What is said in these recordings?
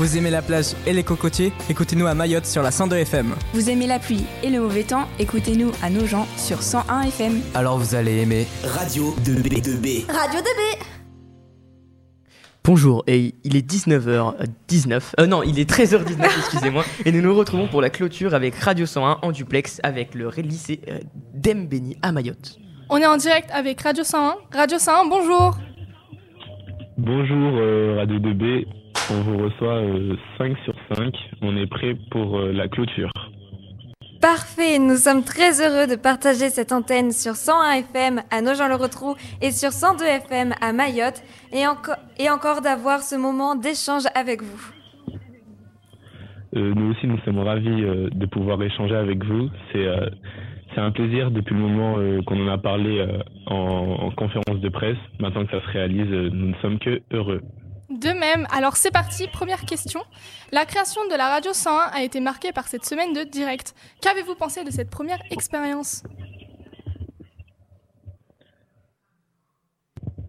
Vous aimez la plage et les cocotiers Écoutez-nous à Mayotte sur la 102 FM. Vous aimez la pluie et le mauvais temps Écoutez-nous à Nogent sur 101 FM. Alors vous allez aimer Radio 2B2B. Radio 2B. Bonjour, et il est 19h19, euh, non, il est 13h19, excusez-moi, et nous nous retrouvons pour la clôture avec Radio 101 en duplex avec le lycée euh, d'Embeni à Mayotte. On est en direct avec Radio 101. Radio 101, bonjour Bonjour euh, Radio 2B, on vous reçoit 5 sur 5, on est prêt pour la clôture. Parfait, nous sommes très heureux de partager cette antenne sur 101 FM à Nogent-le-Rotrou et sur 102 FM à Mayotte et, et encore d'avoir ce moment d'échange avec vous. Euh, nous aussi, nous sommes ravis euh, de pouvoir échanger avec vous. C'est euh, un plaisir depuis le moment qu'on en a parlé en, en, conférence de presse. Maintenant que ça se réalise, nous ne sommes que heureux. De même, alors c'est parti, première question. La création de la radio 101 a été marquée par cette semaine de direct. Qu'avez-vous pensé de cette première expérience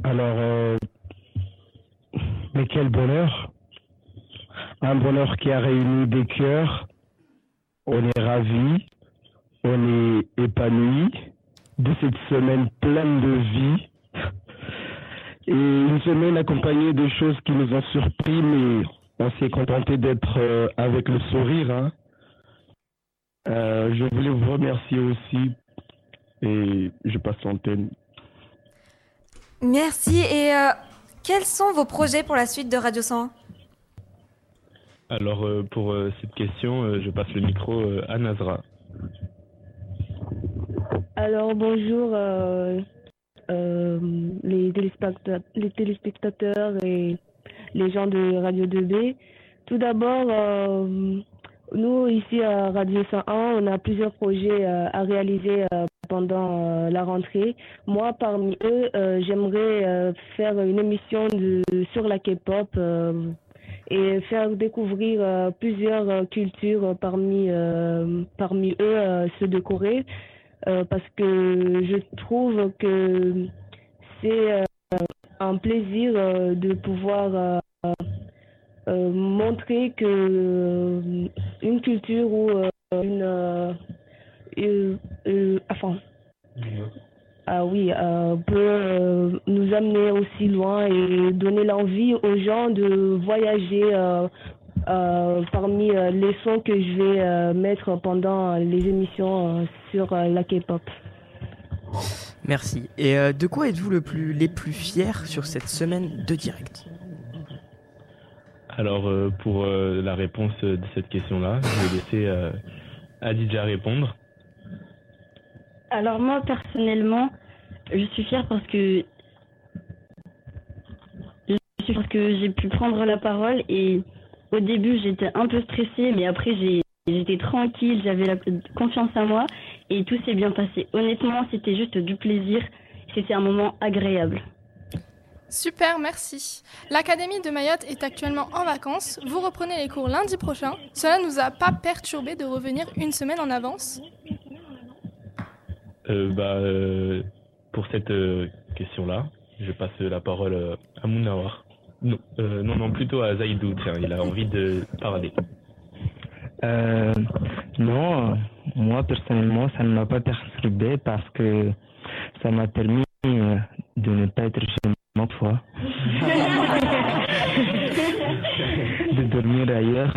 Alors, euh, mais quel bonheur Un bonheur qui a réuni des cœurs. On est ravis, on est épanouis de cette semaine pleine de vie et une semaine accompagnée de choses qui nous ont surpris, mais on s'est contenté d'être euh, avec le sourire. Hein. Euh, je voulais vous remercier aussi et je passe l'antenne. Merci. Et euh, quels sont vos projets pour la suite de Radio 100 Alors, pour cette question, je passe le micro à Nazra. Alors, bonjour. Euh, les, téléspectateurs, et les gens de Radio 2B. Tout d'abord, euh, nous, ici à Radio 101, on a plusieurs projets euh, à réaliser pendant la rentrée. Moi, parmi eux, j'aimerais faire une émission sur la K-pop et faire découvrir plusieurs cultures parmi, parmi eux, ceux de Corée. Euh, parce que je trouve que c'est euh, un plaisir euh, de pouvoir montrer que une culture ou une, enfin ah oui, peut nous amener aussi loin et donner l'envie aux gens de voyager euh, parmi euh, les sons que je vais euh, mettre pendant les émissions sur la K-pop. Merci. Et de quoi êtes-vous le plus, les plus fiers sur cette semaine de direct? Alors, pour la réponse de cette question-là, je vais laisser Adidja répondre. Alors moi, personnellement, je suis fière parce que je suis parce que j'ai pu prendre la parole et au début, j'étais un peu stressée, mais après, j'étais tranquille, j'avais la confiance en moi et tout s'est bien passé. Honnêtement, c'était juste du plaisir. C'était un moment agréable. Super, merci. L'Académie de Mayotte est actuellement en vacances. Vous reprenez les cours lundi prochain. Cela ne nous a pas perturbé de revenir une semaine en avance? Euh, bah, euh, Pour cette euh, question-là, je passe la parole à Mounawar. Non, euh, non, non, plutôt à Zaidou, tiens, il a envie de parler. Euh, non, moi personnellement, ça ne m'a pas perturbé parce que ça m'a permis euh, de ne pas être chez moi fois. de dormir ailleurs.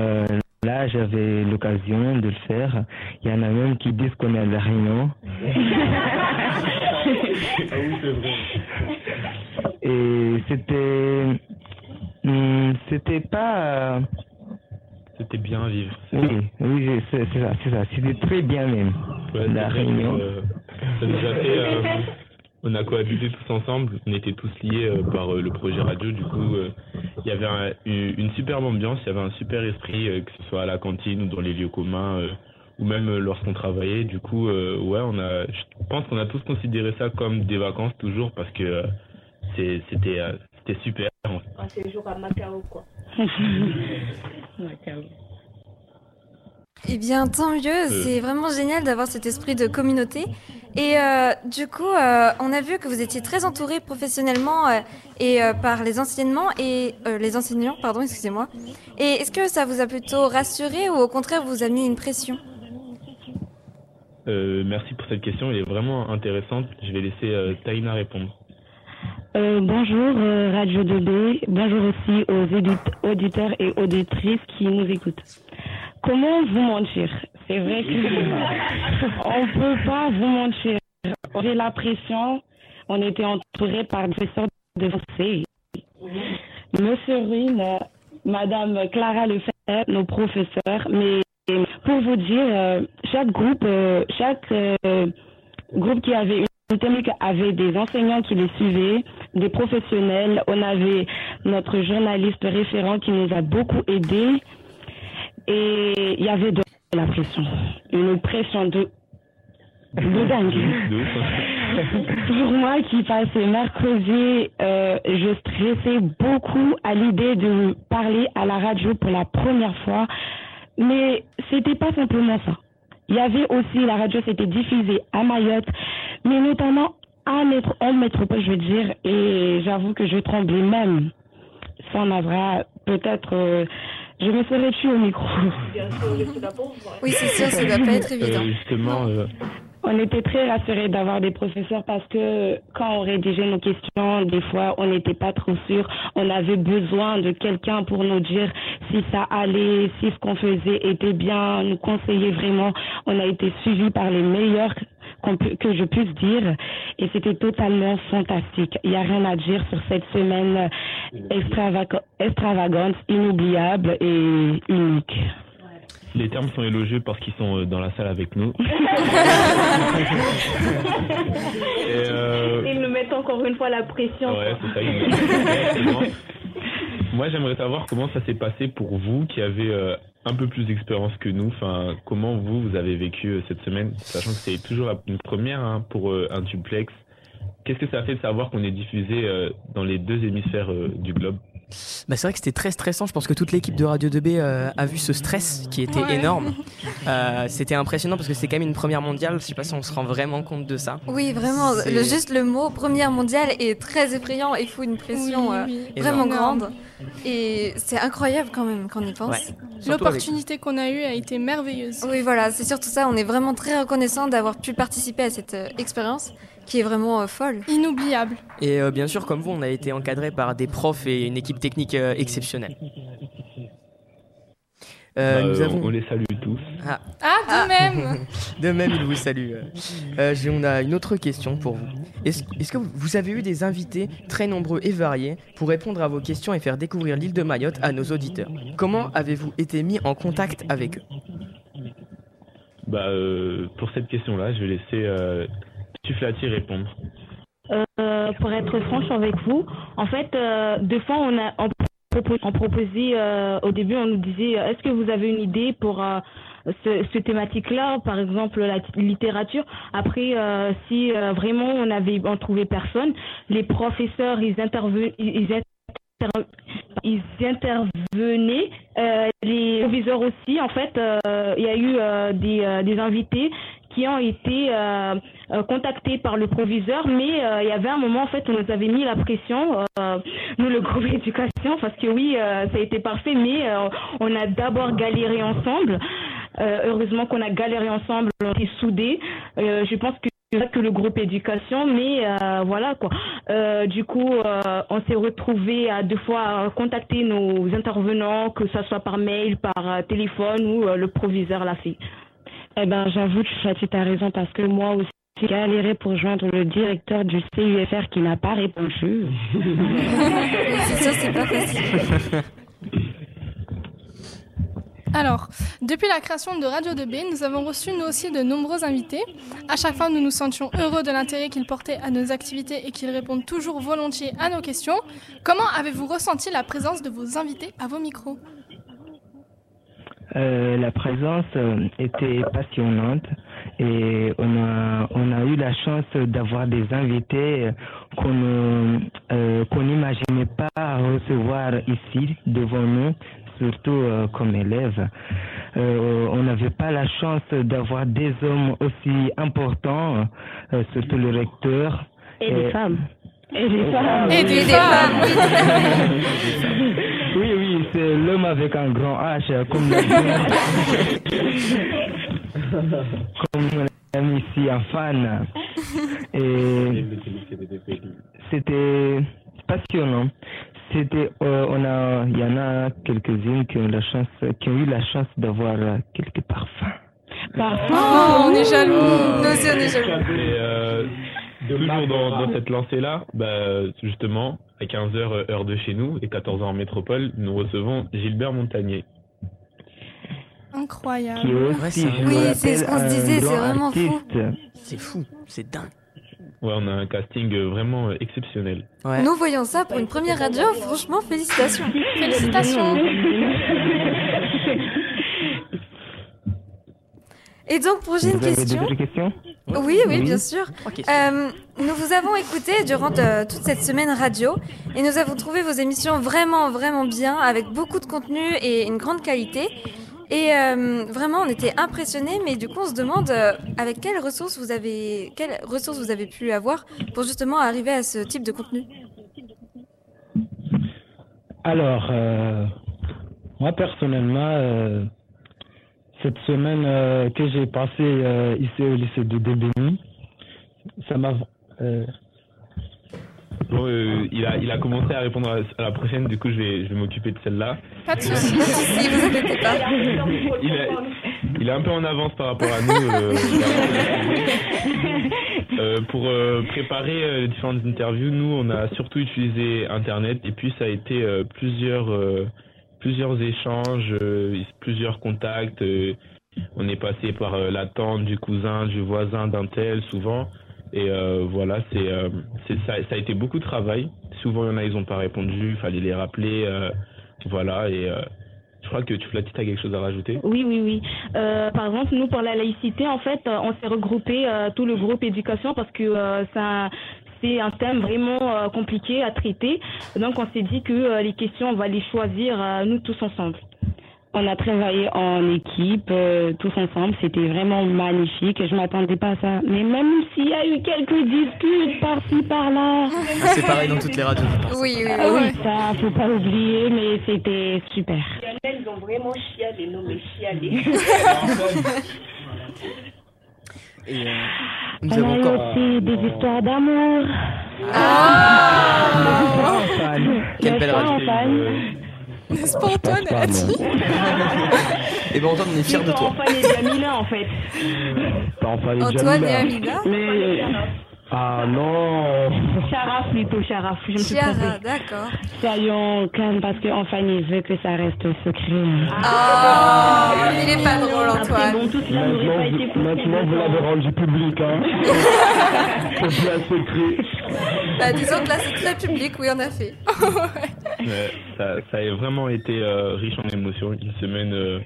Euh, là, j'avais l'occasion de le faire. Il y en a même qui disent qu'on est à La Réunion. ah oui, c'est vrai. Et c'était. Hmm, c'était pas. C'était bien vivre. Oui, oui c'est ça, c'est ça. C'était très bien même. la réunion. Euh, ça nous a fait. Euh, on a cohabité tous ensemble. On était tous liés euh, par le projet radio. Du coup, il y avait une superbe ambiance, il y avait un super esprit, que ce soit à la cantine ou dans les lieux communs ou même lorsqu'on travaillait. Du coup, ouais, on a, je pense qu'on a tous considéré ça comme des vacances toujours parce que c'était euh, c'était super. Un séjour à Macao, quoi. Macao. Eh bien, tant mieux, euh. c'est vraiment génial d'avoir cet esprit de communauté. Et euh, du coup, euh, on a vu que vous étiez très entouré professionnellement euh, et euh, par les enseignements et euh, les enseignants, pardon, excusez-moi. Et est-ce que ça vous a plutôt rassuré ou au contraire vous a mis une pression? Euh, merci pour cette question, elle est vraiment intéressante. Je vais laisser euh, Taïna répondre. Euh, bonjour euh, Radio 2B, bonjour aussi aux auditeurs et auditrices qui nous écoutent. Comment vous mentir? C'est vrai qu'on peut pas vous mentir. J'ai la pression, on était entouré par des professeurs de français. Monsieur Ruine, Madame Clara Lefebvre, nos professeurs, mais pour vous dire, euh, chaque groupe, chaque groupe qui avait une technique avait des enseignants qui les suivaient, des professionnels. On avait notre journaliste référent qui nous a beaucoup aidés. Et il y avait de la pression. Une pression de, de dingue. Pour moi qui passais mercredi, euh, je stressais beaucoup à l'idée de parler à la radio pour la première fois. Mais c'était pas simplement ça. Il y avait aussi, la radio s'était diffusée à Mayotte, mais notamment à métro, en métropole, je veux dire, et j'avoue que je tremblais même. Ça m'aura peut-être, euh, je me serais tuée au micro. Oui, c'est sûr, ça doit pas être évident. Euh, justement, euh, On était très rassurés d'avoir des professeurs parce que quand on rédigeait nos questions, des fois, on n'était pas trop sûr. On avait besoin de quelqu'un pour nous dire si ça allait, si ce qu'on faisait était bien, nous conseiller vraiment. On a été suivis par les meilleurs qu'on peut- que je puisse dire et c'était totalement fantastique. Il n'y a rien à dire sur cette semaine extravaga- extravagante, inoubliable et unique. Les termes sont élogieux parce qu'ils sont euh, dans la salle avec nous. Et, euh, Ils nous mettent encore une fois la pression. Ouais, c'est ça. exactement. Moi, j'aimerais savoir comment ça s'est passé pour vous qui avez euh, un peu plus d'expérience que nous. Enfin, comment vous, vous avez vécu euh, cette semaine, sachant que c'est toujours une première hein, pour un duplex. Qu'est-ce que ça fait de savoir qu'on est diffusé dans les deux hémisphères du globe? Bah, c'est vrai que c'était très stressant. Je pense que toute l'équipe de Radio 2B euh, a vu ce stress qui était Ouais. énorme. Euh, c'était impressionnant parce que c'est quand même une première mondiale. Je sais pas si on se rend vraiment compte de ça. Oui, vraiment, le, juste le mot première mondiale est très effrayant et fout une pression Oui, euh, oui. vraiment Énorme. grande. Et c'est incroyable quand même quand on y pense. Ouais. Surtout avec- L'opportunité qu'on a eue a été merveilleuse. Oui, voilà, c'est surtout ça. On est vraiment très reconnaissant d'avoir pu participer à cette euh, expérience qui est vraiment euh, folle. Inoubliable. Et euh, bien sûr, comme vous, on a été encadré par des profs et une équipe technique euh, exceptionnelle. Euh, Bah, nous euh, avons... On les salue tous. Ah, Ah, de même de même, il vous salue. Euh, j'ai- on a une autre question pour vous. Est-ce que vous avez eu des invités très nombreux et variés pour répondre à vos questions et faire découvrir l'île de Mayotte à nos auditeurs? Comment avez-vous été mis en contact avec eux? Bah, euh, pour cette question-là, je vais laisser euh, Tuflati répondre? Euh, pour être franche avec vous, en fait, euh, deux fois, on a on, propo- on proposait, euh, au début, on nous disait, euh, est-ce que vous avez une idée pour ce, ce thématique-là, par exemple la littérature? Après, si vraiment on avait, on trouvait personne, les professeurs, ils intervenaient, les proviseurs aussi. En fait, il y a eu des invités qui ont été euh, euh, contactés par le proviseur, mais euh, il y avait un moment en fait on nous avait mis la pression, nous le groupe éducation, parce que oui, ça a été parfait, mais on a d'abord galéré ensemble. Heureusement qu'on a galéré ensemble, on était soudés. Je pense que que le groupe éducation, mais voilà quoi. Du coup, on s'est retrouvés à deux fois contacter nos intervenants, que ce soit par mail, par téléphone ou le proviseur l'a fait. Eh ben, j'avoue, tu as raison parce que moi aussi, j'ai galéré pour joindre le directeur du CUFR qui n'a pas répondu. c'est sûr, c'est pas facile. Alors, depuis la création de Radio 2B, nous avons reçu nous aussi de nombreux invités. À chaque fois, nous nous sentions heureux de l'intérêt qu'ils portaient à nos activités et qu'ils répondent toujours volontiers à nos questions. Comment avez-vous ressenti la présence de vos invités à vos micros? Euh, la présence euh, était passionnante et on a, on a eu la chance d'avoir des invités euh, qu'on euh, n'imaginait pas recevoir ici devant nous, surtout euh, comme élèves. euh, on n'avait pas la chance d'avoir des hommes aussi importants, euh, surtout le recteur. Et des femmes. Et des femmes. Et des femmes. Oui, oui, c'est l'homme avec un grand H, euh, comme comme on aime ici un fan. Et c'était passionnant. C'était, euh, on a, il y en a quelques-unes qui ont la chance, qui ont eu la chance d'avoir euh, quelques parfums. Oh, on est jaloux. Nous aussi, on est jaloux. Et, euh, toujours dans, dans cette lancée-là, bah, justement, à 15h heure de chez nous et 14h en métropole, nous recevons Gilbert Montagnier. Qui est Incroyable. aussi, me Oui, c'est ce qu'on se disait, c'est vraiment fou. C'est fou, c'est dingue. Ouais, on a un casting vraiment exceptionnel. Ouais. Nous voyons ça pour une première radio, franchement, félicitations. Félicitations. Et donc, prochaine Vous avez question. questions? Oui, oui, bien sûr. Euh, nous vous avons écouté durant euh, toute cette semaine radio et nous avons trouvé vos émissions vraiment, vraiment bien, avec beaucoup de contenu et une grande qualité. Et euh, vraiment, on était impressionnés, mais du coup, on se demande euh, avec quelles ressources vous avez, quelles ressources vous avez pu avoir pour justement arriver à ce type de contenu? Alors, euh, moi personnellement, euh, cette semaine euh, que j'ai passée euh, ici au lycée de Débéni, ça m'a... euh, Bon, euh, il, a, il a commencé à répondre à, à la prochaine, du coup je vais, je vais m'occuper de celle-là. Pas de soucis. Si vous inquiétez pas. Il est, il est un peu en avance par rapport à nous. euh, euh, pour euh, préparer euh, les différentes interviews, nous on a surtout utilisé Internet et puis ça a été euh, plusieurs, euh, plusieurs échanges, euh, plusieurs contacts. euh, on est passé par euh, la tante du cousin, du voisin d'un tel souvent. Et voilà, c'est, ça, a été beaucoup de travail. Souvent, il y en a, ils n'ont pas répondu, il fallait les rappeler. voilà, et je crois que tu as quelque chose à rajouter? Oui, oui, oui. Par exemple, nous, pour la laïcité, en fait, on s'est regroupé tout le groupe éducation parce que euh, ça, c'est un thème vraiment euh, compliqué à traiter. Donc, on s'est dit que euh, les questions, on va les choisir euh, nous tous ensemble. On a travaillé en équipe, euh, tous ensemble. C'était vraiment magnifique. Je m'attendais pas à ça. Mais même s'il y a eu quelques disputes par-ci, par-là. Ah, c'est pareil dans toutes les radios. Oui, oui, Ah oui. oui, ça, faut pas oublier, mais c'était super. Ils ont vraiment chialé, non mais chialé. Et, euh, nous On avons a eu encore. aussi des histoires d'amour. Ah. Quelle belle radio. N'est-ce pas Antoine Elle a dit. Et ben Antoine, on est fiers de toi. Antoine et Jamila, en fait. Antoine et. Amina. Mais Ah non Charaf plutôt, Charaf. Je me suis Chiara, d'accord. soyons calmes parce qu'enfin, il veut que ça reste secret. Oh, il est pas drôle, Après, Antoine. bon, tout cela n'aurait Maintenant, pas été possible. maintenant, vous l'avez rendu public, hein C'est bien secret. Bah, disons que là, c'est très public, oui, on a fait. Ouais, ça, ça a vraiment été euh, riche en émotions. Une semaine euh,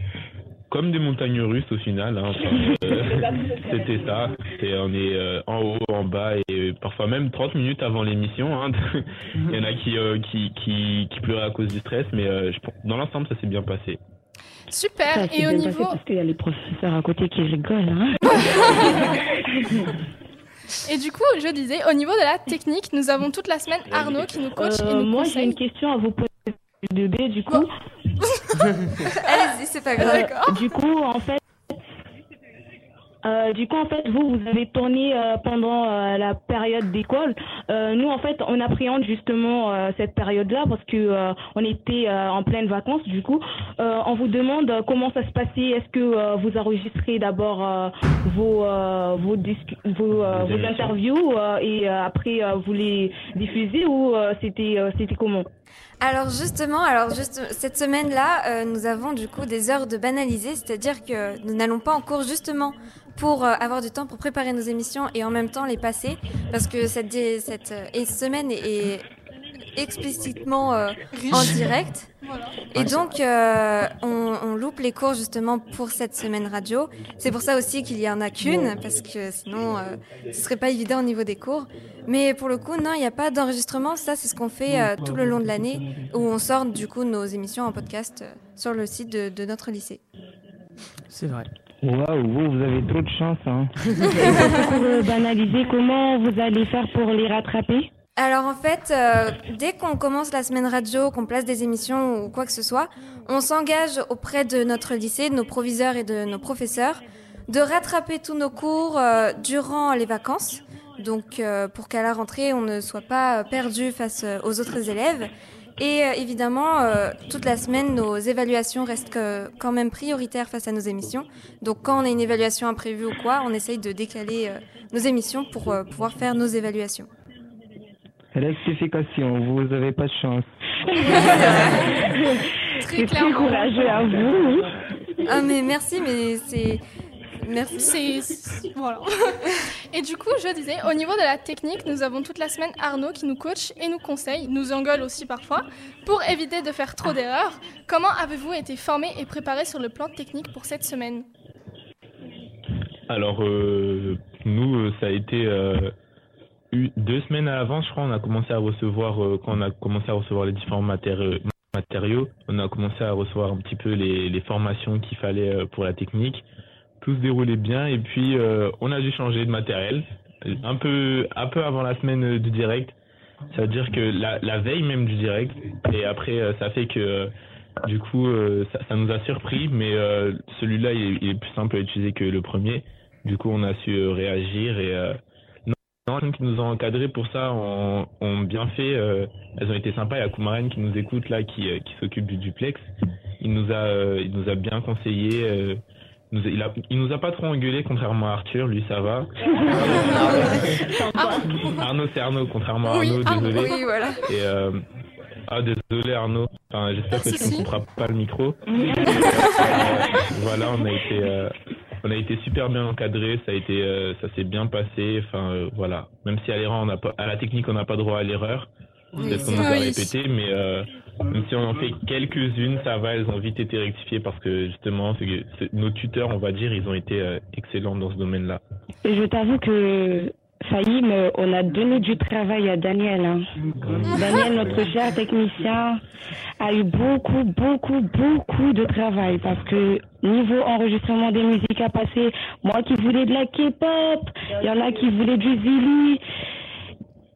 comme des montagnes russes au final. hein. Enfin, euh, C'était ça. On est euh, en haut, en bas et parfois même 30 minutes avant l'émission. hein. Il y en a qui, euh, qui, qui, qui pleuraient à cause du stress, mais euh, je dans l'ensemble, ça s'est bien passé. Super. Ça Et au bien niveau. parce qu'il y a les professeurs à côté qui rigolent. Hein Et du coup, je disais, au niveau de la technique, nous avons toute la semaine Arnaud qui nous coach et nous moi, j'ai une question à vous poser de B, du coup. Allez-y, c'est pas grave. Euh, du coup, en fait, euh, du coup, en fait, vous, vous avez tourné euh, pendant euh, la période d'école. Euh, nous, en fait, on appréhende justement euh, cette période-là parce que euh, on était euh, en pleine vacances. Du coup, Euh, on vous demande euh, comment ça se passait. Est-ce que euh, vous enregistrez d'abord euh, vos euh, vos, vos, euh, interviews euh, et euh, après euh, vous les diffusez ou euh, c'était euh, c'était comment? Alors justement, cette semaine-là, euh, nous avons du coup des heures de banaliser, c'est-à-dire que nous n'allons pas en cours justement pour euh, avoir du temps pour préparer nos émissions et en même temps les passer, parce que cette, euh, semaine est explicitement euh, en direct. Et donc, euh, on, on loupe les cours justement pour cette semaine radio. C'est pour ça aussi qu'il y en a qu'une, parce que sinon, euh, ce serait pas évident au niveau des cours. Mais pour le coup, non, il n'y a pas d'enregistrement. Ça, c'est ce qu'on fait euh, tout le long de l'année, où on sort du coup nos émissions en podcast euh, sur le site de, de notre lycée. C'est vrai. Waouh, vous, vous avez trop de chance. Hein. pour euh, banaliser, comment vous allez faire pour les rattraper? Alors en fait, euh, dès qu'on commence la semaine radio, qu'on place des émissions ou quoi que ce soit, on s'engage auprès de notre lycée, de nos proviseurs et de nos professeurs, de rattraper tous nos cours euh, durant les vacances. Donc euh, pour qu'à la rentrée, on ne soit pas perdu face aux autres élèves. Et évidemment, toute la semaine, nos évaluations restent quand même prioritaires face à nos émissions. Donc quand on a une évaluation imprévue ou quoi, on essaye de décaler nos émissions pour pouvoir faire nos évaluations. Rectification, vous n'avez pas de chance. Très très courageux à vous. Ah mais merci, mais c'est... Merci. Voilà. Et du coup, je disais, au niveau de la technique, nous avons toute la semaine Arnaud qui nous coach et nous conseille, nous engueule aussi parfois, pour éviter de faire trop d'erreurs. Comment avez-vous été formé et préparé sur le plan technique pour cette semaine? Alors, euh, nous, euh, ça a été euh, eu- deux semaines à l'avance, je crois, on a commencé à recevoir, euh, quand on a commencé à recevoir les différents matéri- matériaux, on a commencé à recevoir un petit peu les, les formations qu'il fallait euh, pour la technique. Tout se déroulait bien et puis euh, on a dû changer de matériel un peu, un peu avant la semaine du direct. Ça veut dire que la, la veille même du direct et après euh, ça fait que euh, du coup ça, ça nous a surpris mais euh, celui-là il, il est plus simple à utiliser que le premier. Du coup on a su réagir et euh, non, les personnes qui nous ont encadrés pour ça ont, ont bien fait. euh, elles ont été sympas. Il y a Koumarène qui nous écoute là, qui, euh, qui s'occupe du duplex. Il nous a, euh, il nous a bien conseillé. euh, nous il, a, il nous a pas trop engueulé, contrairement à Arthur. Lui, ça va. Arnaud, c'est Arnaud, contrairement à Oui, Arnaud. Arnaud, désolé. oui, voilà. Et ah désolé Arnaud. Enfin, j'espère que tu ne couperas pas le micro. Voilà, on a été, on a été super bien encadré. Ça a été, euh, ça s'est bien passé. Enfin, euh, voilà. Même si à l'erreur, on n'a pas, à la technique, on n'a pas droit à l'erreur. Oui, Peut-être qu'on nous a répété, mais euh, même si on en fait quelques-unes, ça va. Elles ont vite été rectifiées parce que justement, c'est que c'est- nos tuteurs, on va dire, ils ont été euh, excellents dans ce domaine-là. Et je t'avoue que Faïm, euh, on a donné du travail à Daniel. hein. Daniel, notre cher technicien, a eu beaucoup, beaucoup, beaucoup de travail parce que niveau enregistrement des musiques à passer, moi qui voulais de la K-pop, il y en a qui voulaient du Zili,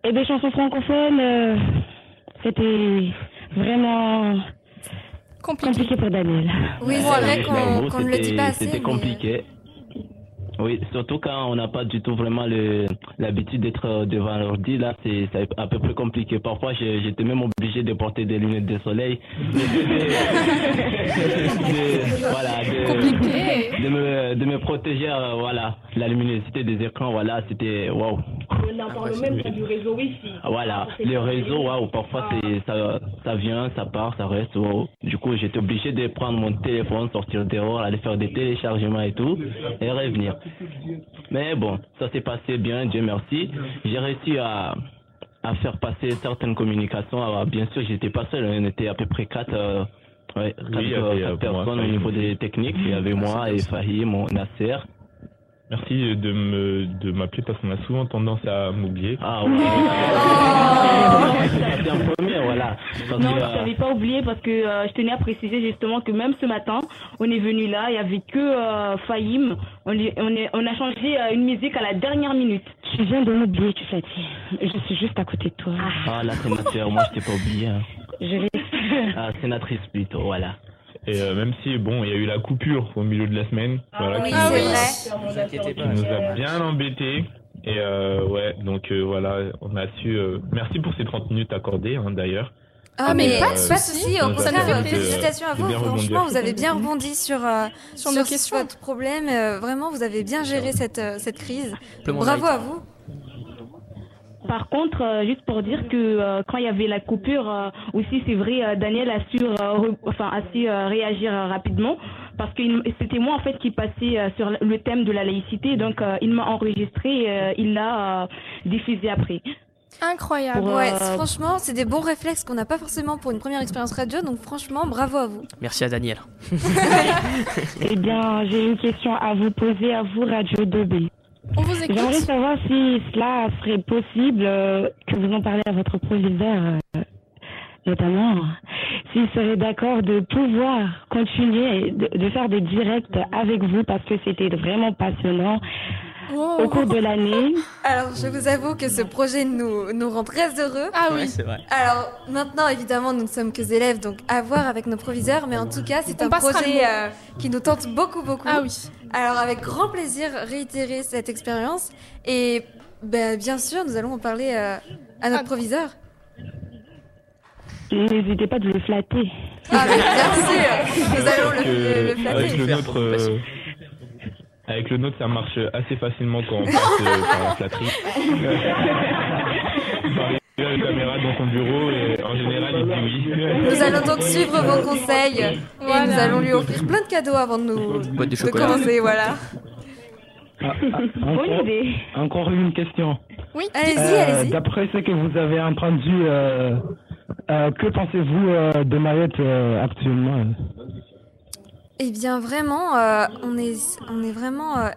et des chansons francophones, euh, c'était vraiment compliqué pour Daniel. Oui, c'est vrai qu'on ne le dit pas assez. C'était mais- compliqué. Oui, surtout quand on n'a pas du tout vraiment le- l'habitude d'être euh, devant l'ordi, là, c'est un peu plus compliqué. Parfois, j'étais même obligé de porter des lunettes de soleil. de, voilà, de, de me, de me protéger, euh, voilà, la luminosité des écrans, voilà, c'était waouh. On en parle même pas du réseau Wi-Fi. Voilà, le réseau, waouh, parfois c'est ça, ça vient, ça part, ça reste. waouh. Du coup, j'étais obligé de prendre mon téléphone, sortir dehors, aller faire des téléchargements et tout, et revenir. Mais bon, ça s'est passé bien, Dieu merci. J'ai réussi à, à faire passer certaines communications. Alors, bien sûr, j'étais pas seul, on était à peu près quatre, euh, ouais, quatre, avait, euh, euh, moi, personnes au niveau des techniques. Il y avait moi et Fahim, mon Nasser. Merci de me de m'appeler parce qu'on a souvent tendance à m'oublier. Ah ouais. C'est un premier, voilà. Parce Non, que, je euh, t'avais pas oublié parce que euh, je tenais à préciser justement que même ce matin, on est venu là, il y avait que euh, Fahim. On, est- on, est- on a changé euh, une musique à la dernière minute. Tu viens de m'oublier, tu sais. Je suis juste à côté de toi. Ah, la sénateur, moi je t'ai pas oublié. hein. Je l'ai. Ah, sénatrice plutôt, voilà. Et euh, même si bon, il y a eu la coupure au milieu de la semaine, voilà, oui, qui, nous vrai. qui nous a bien embêtés. Et euh, ouais, donc euh, voilà, on a su. euh, merci pour ces 30 minutes accordées, hein, d'ailleurs. Ah mais Euh, pas de souci, au contraire, félicitations à vous. Franchement, vous avez bien rebondi sur Sur nos questions. votre problème. Vraiment, vous avez bien géré cette cette crise. Bravo à vous. Par contre, euh, juste pour dire que euh, quand il y avait la coupure, euh, aussi c'est vrai, euh, Daniel a su, euh, enfin, a su euh, réagir euh, rapidement parce que c'était moi en fait qui passais euh, sur le thème de la laïcité, donc euh, il m'a enregistré, et, euh, il l'a euh, diffusé après. Incroyable. Pour, Ouais, euh, franchement, c'est des bons réflexes qu'on n'a pas forcément pour une première expérience radio, donc franchement, bravo à vous. Merci à Daniel. Eh bien, j'ai une question à vous poser à vous, Radio 2B. On vous écoute. J'aimerais savoir si cela serait possible euh, que vous en parlez à votre proviseur, euh, notamment, s'il serait d'accord de pouvoir continuer de, de faire des directs avec vous parce que c'était vraiment passionnant au cours de l'année. Alors, je vous avoue que ce projet nous, nous rend très heureux. Ah Ouais, c'est vrai. Alors, maintenant, évidemment, nous ne sommes que élèves, donc à voir avec nos proviseurs, mais en tout cas, c'est On un projet euh, qui nous tente beaucoup, beaucoup. Ah oui. Alors, avec grand plaisir, réitérer cette expérience. Et ben, bien sûr, nous allons en parler euh, à notre proviseur. N'hésitez pas de le flatter. Ah, mais sûr, nous allons le, le- le Que flatter. avec le nôtre, euh, avec le nôtre, ça marche assez facilement quand on passe euh, par la flatterie. Il a la caméra dans son bureau et en général il dit oui. Nous allons donc suivre vos conseils et Voilà. nous allons lui offrir plein de cadeaux avant de nous boîte de commencer. Voilà. Ah, ah, encore, idée. encore une question. Oui, Allez-y, Euh, allez-y. D'après ce que vous avez entendu, euh, euh, que pensez-vous euh, de Mayotte euh, actuellement Eh bien, vraiment, euh, on est, on est vraiment euh,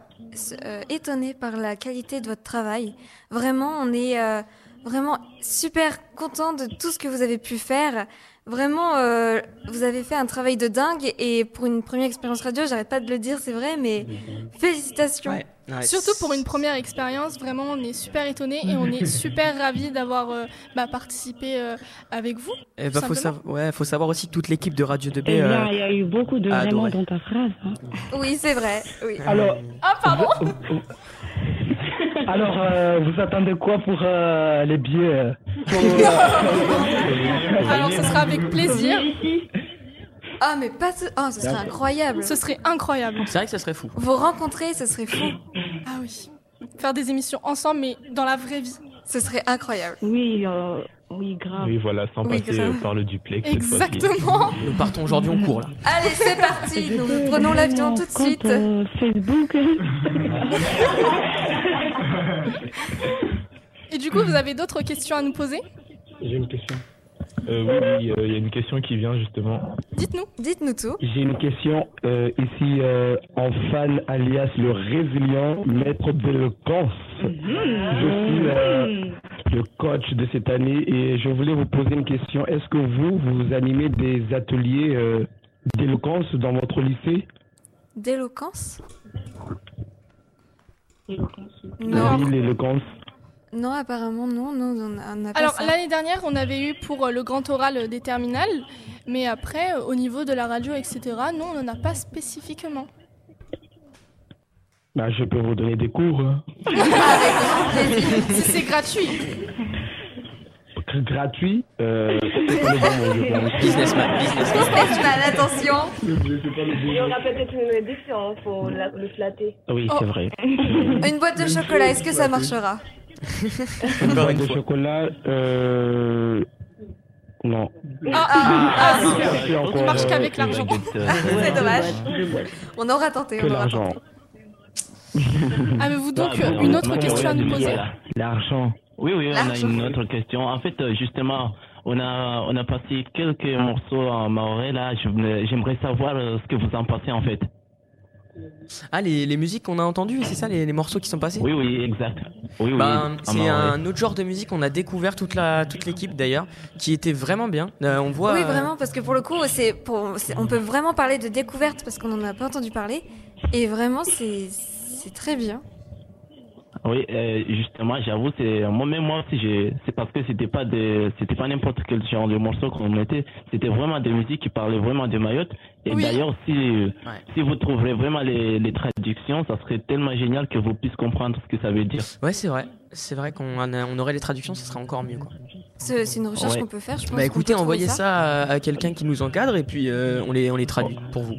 euh, étonné par la qualité de votre travail. Vraiment, on est euh, vraiment super content de tout ce que vous avez pu faire. Vraiment, euh, vous avez fait un travail de dingue et pour une première expérience radio, j'arrête pas de le dire, c'est vrai, mais félicitations. Ouais, ouais, Surtout pour une première expérience, vraiment on est super étonnés et on est super ravis d'avoir euh, bah, participé euh, avec vous. Eh tout ben, faut, ouais, faut savoir aussi que toute l'équipe de Radio 2B. Eh euh, il y a eu beaucoup de vraiment adoré. dans ta phrase. hein. Oui, c'est vrai. Oui. Alors, Ah pardon alors euh, vous attendez quoi pour euh, les billets euh, Alors ce sera avec plaisir. Ah, mais pas ce... Oh, ce serait incroyable. Ce serait incroyable. C'est vrai que ça serait fou. Vous rencontrer, ce serait fou. Ah oui. Faire des émissions ensemble mais dans la vraie vie. Ce serait incroyable. Oui, euh, oui, grave. Oui, voilà, sans Oui, passer grave. euh, par le duplex. Exactement. Nous partons aujourd'hui en cours là. Allez, c'est parti. Nous prenons l'avion tout de suite. euh, Facebook. Et du coup vous avez d'autres questions à nous poser? J'ai une question. Euh, oui, oui, euh, il y a une question qui vient justement. Dites-nous. Dites-nous tout. J'ai une question euh, ici euh, en fan alias le résilient maître d'éloquence. Je suis euh, le coach de cette année et je voulais vous poser une question. Est-ce que vous, vous animez des ateliers euh, d'éloquence dans votre lycée? D'éloquence Non. Oui, l'éloquence. Non, apparemment, non. non on n'a on Alors l'année dernière on avait eu pour euh, le grand oral des terminales mais après euh, au niveau de la radio etc. non on n'en a pas spécifiquement. Bah, je peux vous donner des cours. hein. si c'est gratuit. Gratuits. Euh, Businessman, businessman. Businessman, attention. Il y aura peut-être une réduction pour la- le flatter. Oui, c'est vrai. Une boîte de chocolat, est-ce que ça marchera? Une boîte de chocolat, euh... Non. Ah, ah, ah, encore, Il marche euh, qu'avec l'argent. euh, C'est dommage. On aura tenté, Que on aura l'argent. tenté. Avez-vous Ah, donc Ah, bon, une on- autre on- question à nous poser. L'argent. Oui, oui, on a une autre question. En fait, justement, on a, on a passé quelques morceaux en maoré là. J'aimerais savoir ce que vous en pensez en fait. Ah, les, les musiques qu'on a entendues, c'est ça, les, les morceaux qui sont passés? Oui, oui, exact. Oui, oui. Ben, en c'est maoré. un autre genre de musique qu'on a découvert toute la toute l'équipe d'ailleurs, qui était vraiment bien. Euh, on voit. Oui, vraiment, parce que pour le coup, c'est pour, c'est- on peut vraiment parler de découverte parce qu'on n'en a pas entendu parler. Et vraiment, c'est c'est très bien. Oui, euh, justement, j'avoue, c'est moi-même moi aussi, j'ai- c'est parce que c'était pas des, c'était pas n'importe quel genre de morceau qu'on mettait. C'était vraiment des musiques qui parlaient vraiment de Mayotte. Et Oui. d'ailleurs, si si vous trouverez vraiment les, les traductions, ça serait tellement génial que vous puissiez comprendre ce que ça veut dire. Ouais, c'est vrai. C'est vrai qu'on on aurait les traductions, ce serait encore mieux. Quoi. C'est c'est une recherche Ouais. qu'on peut faire, je pense. Bah écoutez, envoyez ça. ça à, à quelqu'un qui nous encadre et puis euh, on les on les traduit pour vous.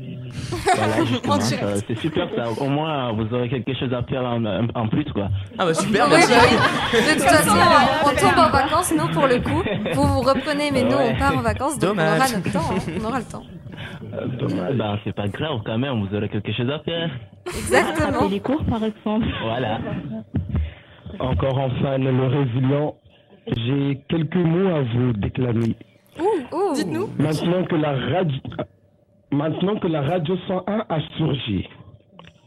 Voilà, ça- c'est super ça. Au moins, vous aurez quelque chose à faire en, plus, quoi. Ah bah super, merci. bah oui. De toute façon, on tombe en vacances, nous, pour le coup. Vous vous reprenez, mais nous, Ouais. on part en vacances, donc on aura Dommage. notre temps. hein. On aura le temps. Ben, c'est pas grave quand même, vous aurez quelque chose à faire. Exactement. Rattraper les cours, par exemple. Voilà. Encore enfin, le résilient. J'ai quelques mots à vous déclamer. Ouh. Dites-nous. Maintenant que la radio, maintenant que la radio 101 a surgi,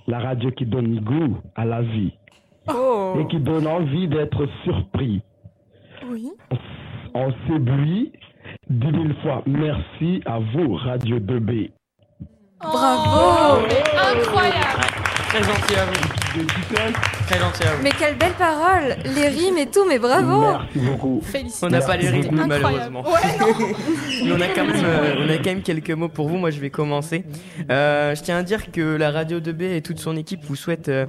la radio qui donne goût à la vie Oh. et qui donne envie d'être surpris, Oui. on s'éblouit dix mille fois merci à vous, Radio 2B. Bravo Incroyable Très gentil à vous. Très gentil à vous. Mais quelle belle parole Les rimes et tout, mais bravo Merci beaucoup. On n'a pas les beaucoup. malheureusement. Mais on a quand même, euh, on a quand même quelques mots pour vous. Moi, je vais commencer. Euh, je tiens à dire que la radio 2B et toute son équipe vous souhaite, euh,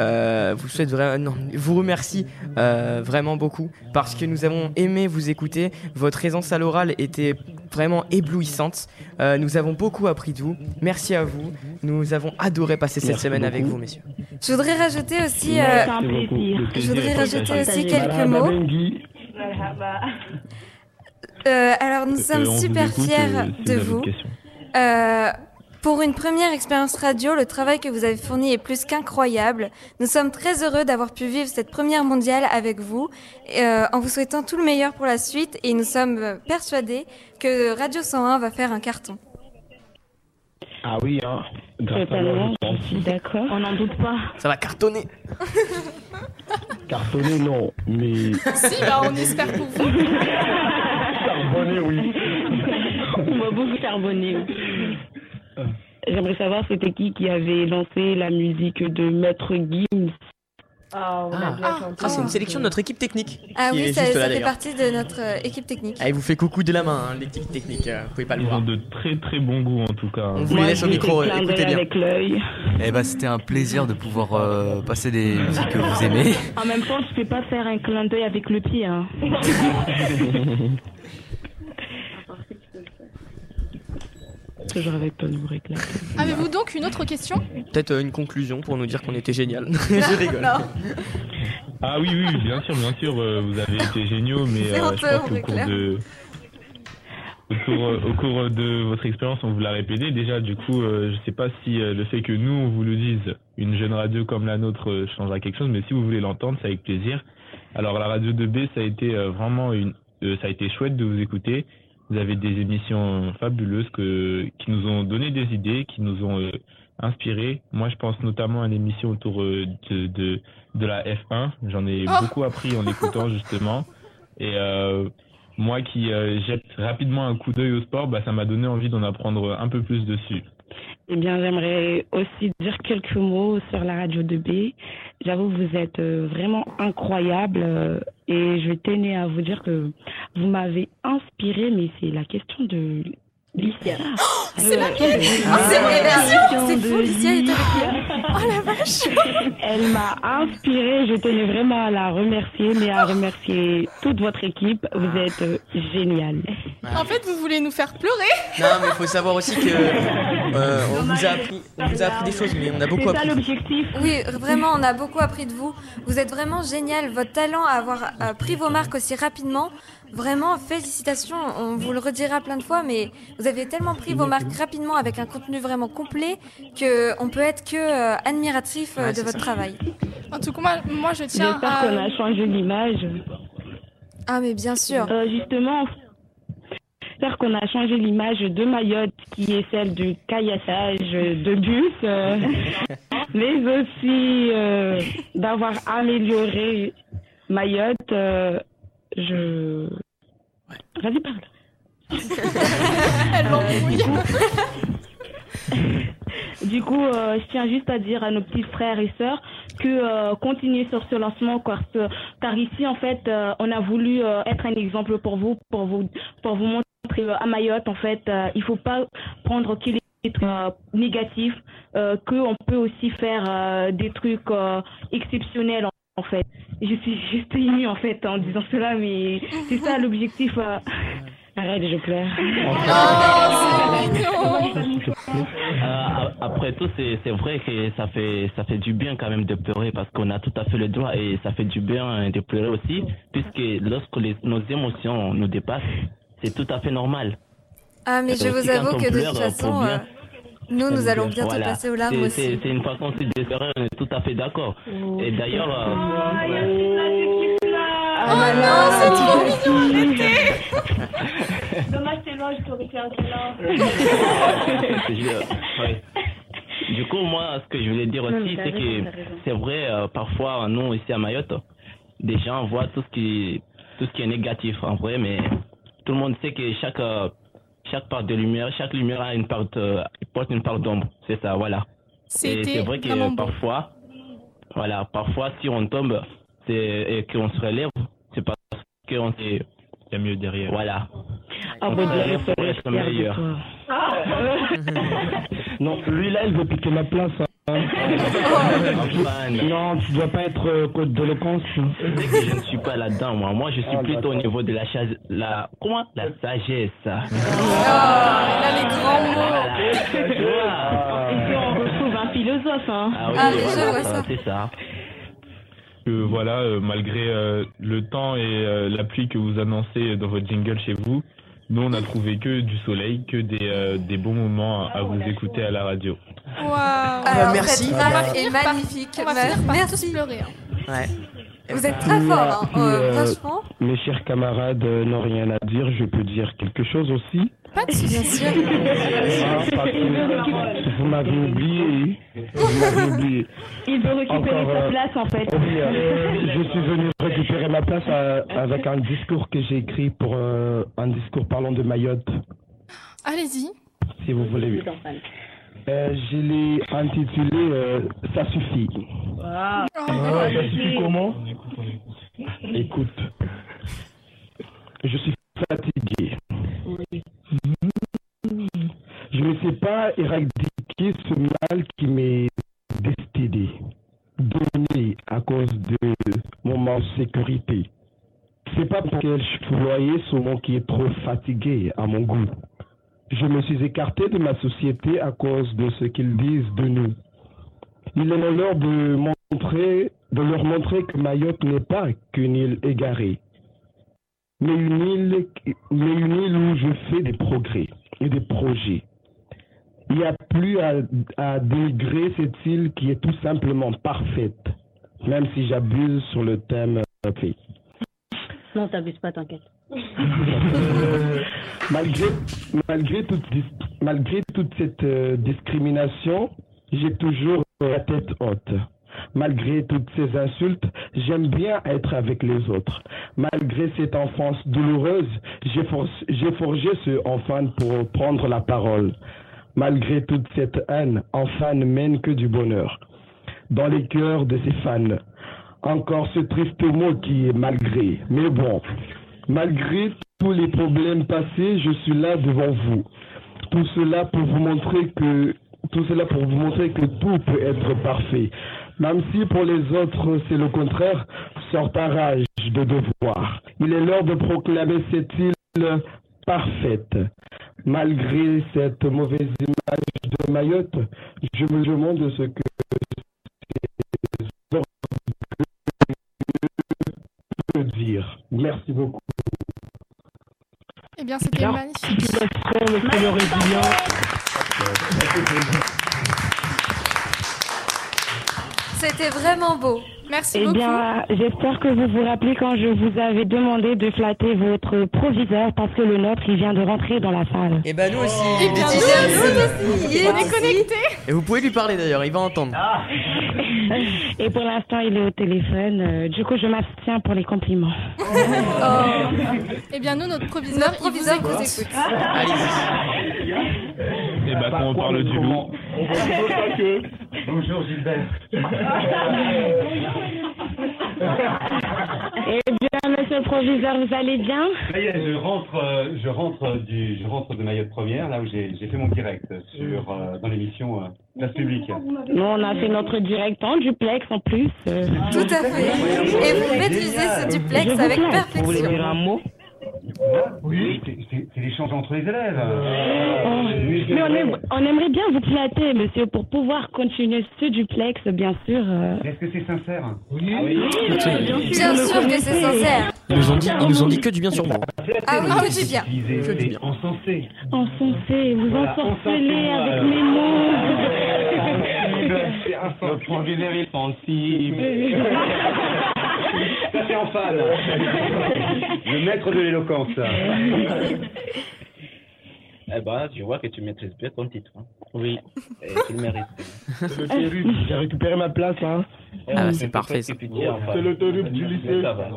euh, vous souhaite vraiment, non, vous remercie euh, vraiment beaucoup parce que nous avons aimé vous écouter. Votre aisance à l'oral était vraiment éblouissante. Euh, nous avons beaucoup appris de vous. Merci à vous. Nous avons adoré passer cette Merci semaine avec beaucoup. Vous, messieurs. Je voudrais rajouter aussi, euh, C'est un plaisir. beaucoup. je voudrais rajouter aussi quelques mots. Euh, alors nous sommes on vous super écoute, fiers euh, si de vous. Euh, pour une première expérience radio, le travail que vous avez fourni est plus qu'incroyable. Nous sommes très heureux d'avoir pu vivre cette première mondiale avec vous, euh, en vous souhaitant tout le meilleur pour la suite et nous sommes euh, persuadés que Radio 101 va faire un carton. Ah oui, hein. Totalement, d'accord. On n'en doute pas. Ça va cartonner. Cartonné, non, mais. Si, bah, on espère pour vous. Charbonné, oui. On va beaucoup charbonner. J'aimerais savoir c'était qui qui avait lancé la musique de Maître Gims? Ah, Ah, chanté. ah, c'est une sélection de notre équipe technique. Ah oui, ça, juste ça là, fait partie de notre euh, équipe technique. Ah, il vous fait coucou de la main, hein, l'équipe technique. euh, vous pouvez pas le Ils voir. ont de très très bon goût en tout cas. On vous les laisse au micro, écoutez bien. avec l'œil. Eh ben, c'était un plaisir de pouvoir euh, passer des musiques que vous aimez. En même temps, tu peux pas faire un clin d'œil avec le pied. Hein. Toujours avec ton nouveau réclame. Avez-vous donc une autre question? Peut-être euh, une conclusion pour nous dire qu'on était génial. Je rigole. Ah oui, oui, bien sûr, bien sûr, euh, vous avez été géniaux, mais euh, je pense qu'au cours de au cours, au cours de votre expérience, on vous l'a répété déjà. Du coup, euh, je sais pas si euh, le fait que nous on vous le dise, une jeune radio comme la nôtre euh, changera quelque chose, mais si vous voulez l'entendre, c'est avec plaisir. Alors la radio 2B, ça a été euh, vraiment une, euh, ça a été chouette de vous écouter. Vous avez des émissions fabuleuses que, qui nous ont donné des idées, qui nous ont euh, inspiré. Moi, je pense notamment à l'émission autour euh, de, de, de la F1. J'en ai Oh. beaucoup appris en l'écoutant justement. Et euh, moi qui euh, jette rapidement un coup d'œil au sport, bah, ça m'a donné envie d'en apprendre un peu plus dessus. Eh bien, j'aimerais aussi dire quelques mots sur la radio 2B. J'avoue, vous êtes euh, vraiment incroyable euh, et je tenais à vous dire que vous m'avez inspiré, mais c'est la question de Licia. C'est la mienne. Ah, c'est la Licia. question C'est fou, Licia est avec. Oh la vache Elle m'a inspirée, je tenais vraiment à la remercier, mais à remercier toute votre équipe. Vous êtes euh, génial. En fait, vous voulez nous faire pleurer Non, mais il faut savoir aussi que euh, on vous a appris, on vous a appris des choses, mais on a beaucoup appris. l'objectif. Oui, vraiment, on a beaucoup appris de vous. Vous êtes vraiment génial. Votre talent à avoir euh, pris vos marques aussi rapidement, vraiment, félicitations. On vous le redira plein de fois, mais vous avez tellement pris vos marques rapidement avec un contenu vraiment complet que on peut être que euh, admiratif euh, Ouais, de votre ça. travail. En tout cas, moi, moi, je tiens J'espère à... qu'on a changé l'image. Ah, mais bien sûr. Euh, justement, j'espère qu'on a changé l'image de Mayotte, qui est celle du caillassage de bus, euh, mais aussi euh, d'avoir amélioré Mayotte. Je. Vas-y, parle. Elle Euh, m'embrouille. du coup, du coup, euh, je tiens juste à dire à nos petits frères et sœurs que euh, continuez sur ce lancement car, ce- car ici en fait euh, on a voulu euh, être un exemple pour vous pour vous pour vous montrer euh, à Mayotte en fait euh, il faut pas prendre que les trucs euh, négatifs euh, que on peut aussi faire euh, des trucs euh, exceptionnels en, fait je suis juste émue en fait en disant cela mais c'est ça l'objectif euh. arrête je pleure Euh, après tout, c'est vrai que ça fait ça fait du bien quand même de pleurer parce qu'on a tout à fait le droit et ça fait du bien de pleurer aussi puisque lorsque les- nos émotions nous dépassent, c'est tout à fait normal. Ah, mais Et je vous avoue que de pleure, toute pour façon, bien, euh, nous, nous allons bientôt Voilà. passer aux larmes C'est- aussi. C'est une façon aussi de pleurer, on est tout à fait d'accord. Et d'ailleurs, euh, Oh non, c'est trop mignon, Dommage, c'est loin, je t'aurais fait un câlin. Ouais. Du coup, moi, ce que je voulais dire aussi, c'est que c'est vrai, euh, parfois, nous, ici à Mayotte, des gens voient tout ce qui, tout ce qui est négatif, en vrai, mais tout le monde sait que chaque, euh, chaque part de lumière, chaque lumière a une part, euh, porte une part d'ombre. C'est ça, voilà. C'est vrai que euh, parfois, voilà, parfois si on tombe c'est, et qu'on se relève, c'est parce qu'on s'est. Il y a mieux derrière. Voilà. Ah, On bon, se relève Dieu, pour être fier de meilleur. toi. Non, lui là, il veut piquer ma place. hein. Non, tu dois pas être euh, code d'éloquence. C'est que je ne suis pas là-dedans, moi. Moi, je suis Ah, plutôt au niveau de la, cha- la, comment? La sagesse. Ah, il a les grands mots. On retrouve un philosophe. Hein. Ah oui, Ah, mais je voilà, vois ça. c'est ça. Que voilà, euh, malgré euh, le temps et euh, la pluie que vous annoncez dans votre jingle chez vous, nous on a trouvé que du soleil, que des, euh, des bons moments à, à vous écouter à la radio. Waouh. Merci. Cette va phrase est finir par- magnifique. On va finir par tous Merci. pleurer. hein. Ouais. Vous êtes très fort, hein. Euh, euh, franchement. Mes chers camarades euh, n'ont rien à dire, je peux dire quelque chose aussi. Pas de soucis. Bien sûr. Ah, parce que vous m'avez oublié. Vous m'avez oublié. Il veut récupérer Encore, sa euh, place, en fait. Oui, euh, je suis venu récupérer ma place euh, avec un discours que j'ai écrit pour euh, un discours parlant de Mayotte, Allez-y. si vous voulez. Euh, je l'ai intitulé euh, Ça suffit. Oh, ça suffit comment? Écoute, je suis fatigué. Je ne sais pas éradiquer ce mal qui m'est destiné, donné à cause de mon manque de sécurité. C'est pas parce que je voyais ce mot qui est trop fatigué à mon goût. Je me suis écarté de ma société à cause de ce qu'ils disent de nous. Il est l'heure de de leur montrer que Mayotte n'est pas qu'une île égarée, mais une île, mais une île où je fais des progrès et des projets. Il n'y a plus à, à cette île qui est tout simplement parfaite, même si j'abuse sur le thème euh. Non, t'abuses pas, t'inquiète. Euh, malgré, malgré, toute, malgré cette euh, discrimination, j'ai toujours la tête haute. Malgré toutes ces insultes, j'aime bien être avec les autres. Malgré cette enfance douloureuse, j'ai for- j'ai forgé ce enfant pour prendre la parole. Malgré toute cette haine, enfant ne mène que du bonheur. Dans les cœurs de ses fans. Encore ce triste mot qui est malgré. Mais bon, malgré tous les problèmes passés, je suis là devant vous. Tout cela pour vous montrer que tout cela pour vous montrer que tout peut être parfait. Même si pour les autres c'est le contraire, sort un rage de devoir. Il est l'heure de proclamer cette île parfaite. Malgré cette mauvaise image de Mayotte, je me demande ce que ces orgueilleux peuvent dire. Merci beaucoup. Bien, c'était magnifique. C'était vraiment beau. Merci Eh beaucoup. bien, j'espère que vous vous rappelez quand je vous avais demandé de flatter votre proviseur parce que le nôtre, il vient de rentrer dans la salle. Et bah nous aussi. Eh bien, nous aussi. Il est connectés. Et vous pouvez lui parler d'ailleurs, il va entendre. Et pour l'instant, il est au téléphone. euh, du coup, je m'abstiens pour les compliments. Eh bien, nous, notre proviseur, Notre proviseur vous écoute. Et bah quand on parle du loup, Bonjour Gilbert. Eh bien, monsieur le proviseur, vous allez bien Ça y est, je rentre, euh, je rentre du, je rentre de Mayotte Première, là où j'ai j'ai fait mon direct sur euh, dans l'émission euh, Place Publique. Nous, on a fait notre direct en duplex en plus. euh. Tout à fait. Et vous maîtrisez ce duplex avec flatte. Vous voulez perfection. dire un mot Oui, c'est- l'échange entre les élèves. Oh, Mais on, aime- on aimerait bien vous flatter, monsieur, pour pouvoir continuer ce duplex, bien sûr. euh. Est-ce que c'est sincère? Oui. Bien sûr que c'est sincère. Ils nous ont dit, ils nous ont dit que du bien sur vous. Ah oui, que du bien. Que du bien. Encensé. Encensé, vous Voilà, ensorcelez avec mes mots. Le proviseur est sensible. Ça c'est en fan. Le maître de l'éloquence. Eh ben, je vois que tu maîtrises bien ton titre. hein. Oui, et tu le mérites. J'ai récupéré ma place, hein. Ah bah, c'est parfait. C'est C'est l'autoroute du lycée. Ça va.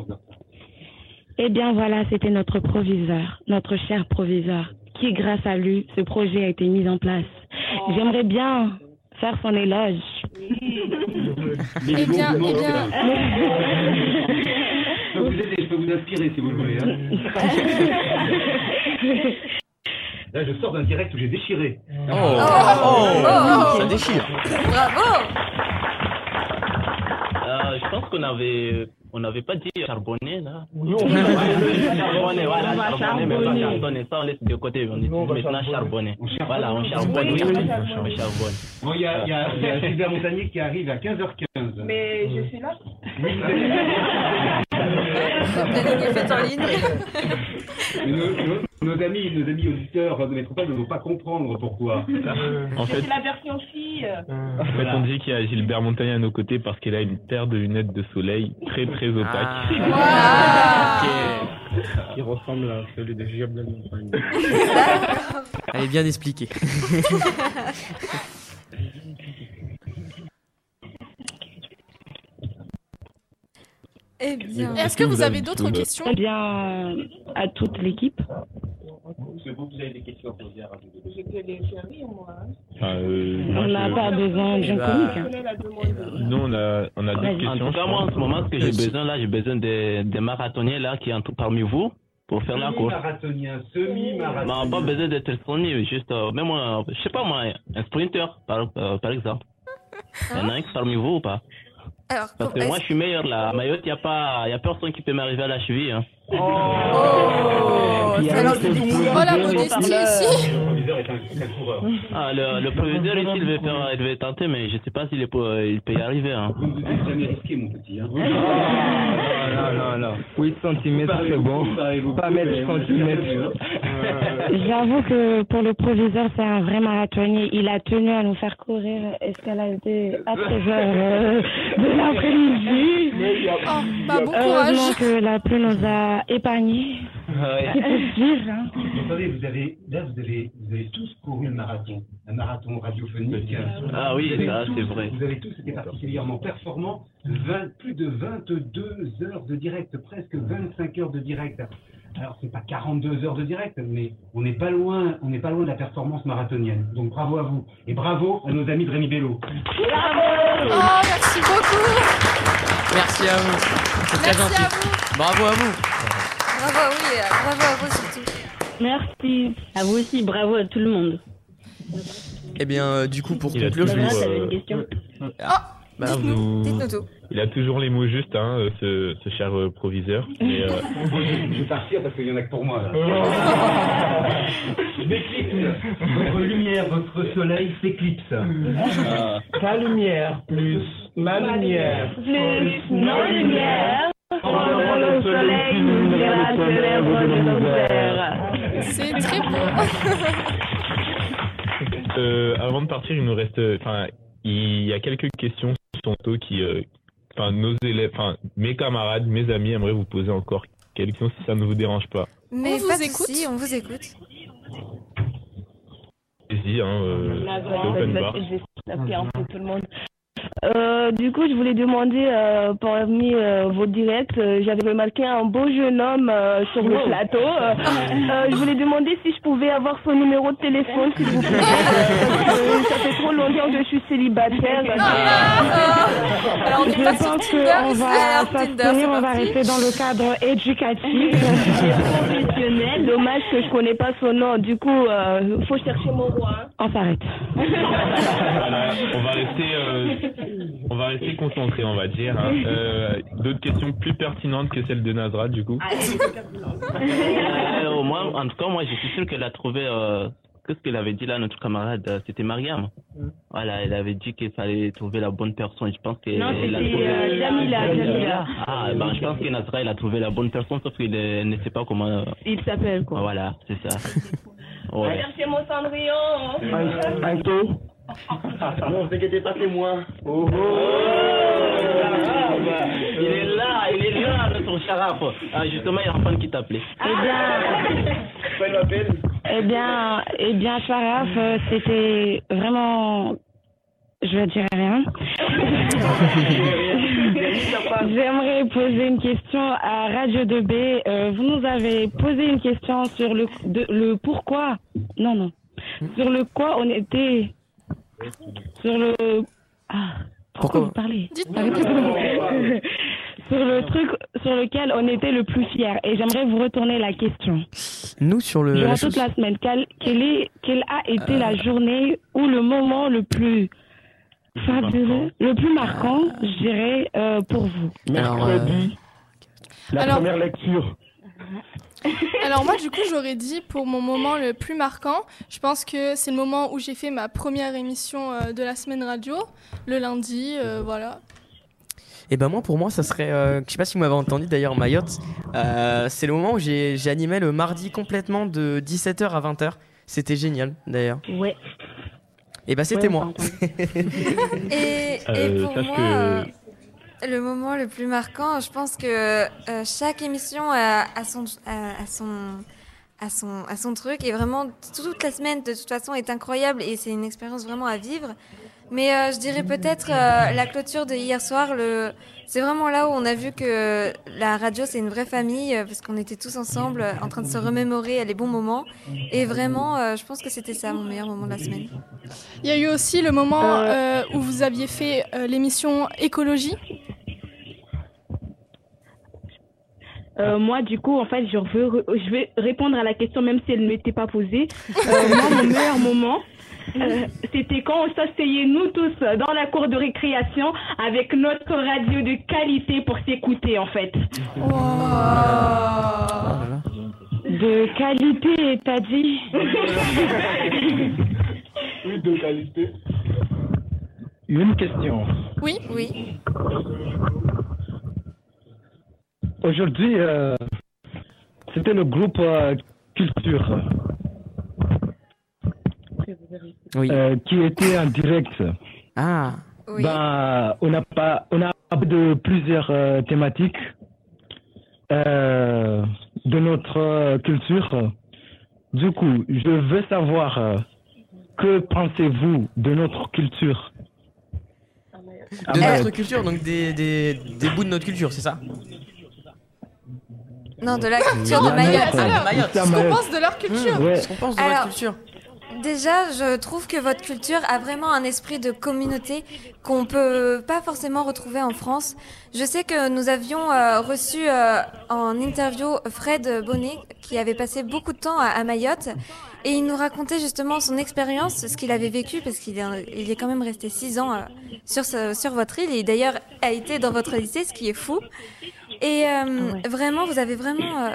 Eh bien voilà, c'était notre proviseur, notre cher proviseur, qui grâce à lui, ce projet a été mis en place. J'aimerais bien faire son éloge. Eh bien, eh bien. Je peux vous aider, je peux vous inspirer si vous le voulez. hein. Là, je sors d'un direct où j'ai déchiré. Oh. Oh. Ça déchire. Bravo Euh, je pense qu'on avait, on n'avait pas dit charbonner là. Non. charbonner, voilà, On charbonner, mais pas charbonner. Ça, on laisse de côté. On dit Non, on maintenant charbonner. charbonner. On charbonne. Voilà, on Oui, charbonne. oui, on charbonne. Bon, il y a, il y a, il y a Montagnier qui arrive à 15h15. Mais je suis là. Vous en ligne. Nos, nos- nos amis, nos amis auditeurs de Métropole ne vont pas comprendre pourquoi. En fait, C'est la version fille. en fait, on dit qu'il y a Gilbert Montagnier à nos côtés parce qu'elle a une paire de lunettes de soleil très très opaques. Qui ressemble à celui de Gilbert Montagnier. Elle est bien expliquée. Eh bien. Est-ce que vous avez d'autres questions Eh bien, à toute l'équipe. C'est vous, vous avez des questions Je peux les rire, moi. hein. Enfin, euh, On n'a pas besoin Bah, comique. Je connais la demande. Nous, on a, on a En questions. tout cas, moi, en ce moment, ce que j'ai besoin là, j'ai besoin des, des marathoniens là qui sont parmi vous pour faire la course. Semi-marathonien, semi-marathonien. Non, pas besoin d'être sponny, juste, euh, même moi, je sais pas moi, un sprinter, par, euh, par exemple. Il y en a un qui est parmi vous ou pas? Alors, Parce que moi, je suis meilleur là. À Mayotte, il n'y a, pas- y a personne qui peut m'arriver à la cheville. Hein. Oh, c'est alors que Oh la modestie ici proviseur est un, est un coureur. Ah, le, le proviseur ici, il veut, faire, il veut tenter, mais je sais pas s'il il peut y arriver. Hein. Vous ne êtes jamais risqué, mon petit. Hein. Non, non, non. 8 cm, c'est bon. Pas mettre cm. J'avoue que pour le proviseur, c'est un vrai marathonnier. Il a tenu à nous faire courir escalader à 13 heures euh, de l'après-midi. Oh, bah bon Heureusement courage que la pluie nous a épargnés. C'est pour se dire, hein. Vous savez, vous avez, là, vous avez, vous avez tous couru le marathon, un marathon radiophonique. Ah oui, Vous avez ça, tous- c'est vrai. Vous avez tous été particulièrement performants. 20 plus de 22 heures de direct, presque 25 heures de direct. Alors, c'est pas 42 heures de direct, mais on n'est pas loin, on n'est pas loin de la performance marathonienne. Donc, bravo à vous. Et bravo à nos amis de Rémi Bello. Oh, merci beaucoup Merci à vous. C'est très Merci à gentil. vous Bravo à vous. Bravo, oui, euh, bravo à vous surtout. Merci. À vous aussi, bravo à tout le monde. Eh bien, euh, du coup, pour Il a conclure, je toujours, euh, une question Ah, bah, Nous- Dites-nous tout. Il a toujours les mots justes, hein, ce, ce cher euh, proviseur. Mais, euh, Je vais partir parce qu'il y en a que pour moi. Là. Je m'éclipse. Votre lumière, votre soleil s'éclipse. Ta lumière plus ma lumière. Plus nos lumières, pendant le soleil de. C'est très beau euh, avant de partir, il nous reste, enfin, il y a quelques questions sur qui, euh, enfin, nos élèves, enfin, mes camarades, mes amis aimeraient vous poser encore quelques questions si ça ne vous dérange pas. Mais On vous écoute. soucis, on vous écoute. Allez-y, hein, euh, open bar. Je vais s'appeler un peu tout le monde. Euh, du coup, je voulais demander euh, parmi euh, vos directs, euh, j'avais remarqué un beau jeune homme euh, sur le plateau. Euh, euh, je voulais demander si je pouvais avoir son numéro de téléphone, s'il vous plaît. Ça fait trop longtemps que je suis célibataire. Alors, on je pas pense qu'on va s'abstenir, on va rester dans le cadre éducatif et professionnel. Dommage que je connais pas son nom. Du coup, euh, faut chercher mon roi. On s'arrête. Voilà, on va rester, euh, on va rester concentré, on va dire. hein. Euh, D'autres questions plus pertinentes que celles de Nazra, du coup. Euh, au moins, en tout cas, moi, je suis sûr qu'elle a trouvé. Euh, Qu'est-ce qu'elle avait dit là, notre camarade? C'était Mariam. Voilà, elle avait dit qu'il fallait trouver la bonne personne. Je pense qu'elle Non, c'était trouvé. euh, Jamila, Jamila. Ah, ben, je pense que Nazra, elle a trouvé la bonne personne, sauf qu'elle ne sait pas comment. Il s'appelle quoi Voilà, c'est ça. Ouais. Cherchez mon cendrillon. Un, un taux Non, vous inquiétez pas, c'est moi. Oh, Il est là, il est là, notre charaf. Ah, justement, il y a un fan qui t'appelait. Eh bien, eh bien, eh bien, Sharaf, euh, c'était vraiment, je ne dirais rien. J'aimerais poser une question à Radio 2B. Euh, vous nous avez posé une question sur le, de- le pourquoi. Non, non. Sur le quoi on était. Sur le. Ah. Pourquoi vous parlez Arrêtez. Sur le truc sur lequel on était le plus fier. Et j'aimerais vous retourner la question. Nous, sur le. Durant la toute chose- la semaine, quelle, quelle est, quelle a été la journée ou le moment le plus fabuleux, le plus marquant, je dirais, euh, pour vous? Mercredi, la Alors- première lecture. Alors moi du coup j'aurais dit pour mon moment le plus marquant, je pense que c'est le moment où j'ai fait ma première émission euh, de la semaine radio, le lundi, euh, voilà. Et ben moi pour moi ça serait, euh, je sais pas si vous m'avez entendu d'ailleurs Mayotte, euh, c'est le moment où j'ai animé le mardi complètement de 17h à 20h. C'était génial d'ailleurs. Ouais. Et ben c'était Ouais, moi. Et, et Euh, pour moi, que- le moment le plus marquant, je pense que euh, chaque émission a, son, a son, a son, a son truc et vraiment toute la semaine de toute façon est incroyable et c'est une expérience vraiment à vivre. Mais euh, je dirais peut-être euh, la clôture de hier soir. Le... C'est vraiment là où on a vu que la radio c'est une vraie famille euh, parce qu'on était tous ensemble en train de se remémorer les bons moments. Et vraiment, euh, je pense que c'était ça mon meilleur moment de la semaine. Il y a eu aussi le moment euh, où vous aviez fait euh, l'émission écologie. Euh, moi, du coup, en fait, je, veux, je vais répondre à la question, même si elle ne m'était pas posée. Euh, moi, mon meilleur moment, euh, c'était quand on s'asseyait, nous tous, dans la cour de récréation, avec notre radio de qualité pour s'écouter, en fait. De qualité, t'as dit Oui, de qualité. Une question. Oui. Oui. Aujourd'hui, euh, c'était le groupe euh, Culture euh, qui était en direct. Ah. Ben, on a pas, on a parlé de plusieurs euh, thématiques euh, de notre euh, culture. Du coup, je veux savoir euh, que pensez-vous de notre culture? De notre culture, donc des, des, des bouts de notre culture, c'est ça? Non, de la culture de Mayotte. Mayotte. ce qu'on pense de leur culture. Ouais. Ce qu'on pense de Alors, votre culture. Déjà, je trouve que votre culture a vraiment un esprit de communauté qu'on peut pas forcément retrouver en France. Je sais que nous avions euh, reçu euh, en interview Fred Bonnet, qui avait passé beaucoup de temps à, à Mayotte, et il nous racontait justement son expérience, ce qu'il avait vécu, parce qu'il est, il est quand même resté six ans euh, sur, sur votre île, et d'ailleurs a été dans votre lycée, ce qui est fou. Et euh, vraiment, vous avez vraiment euh,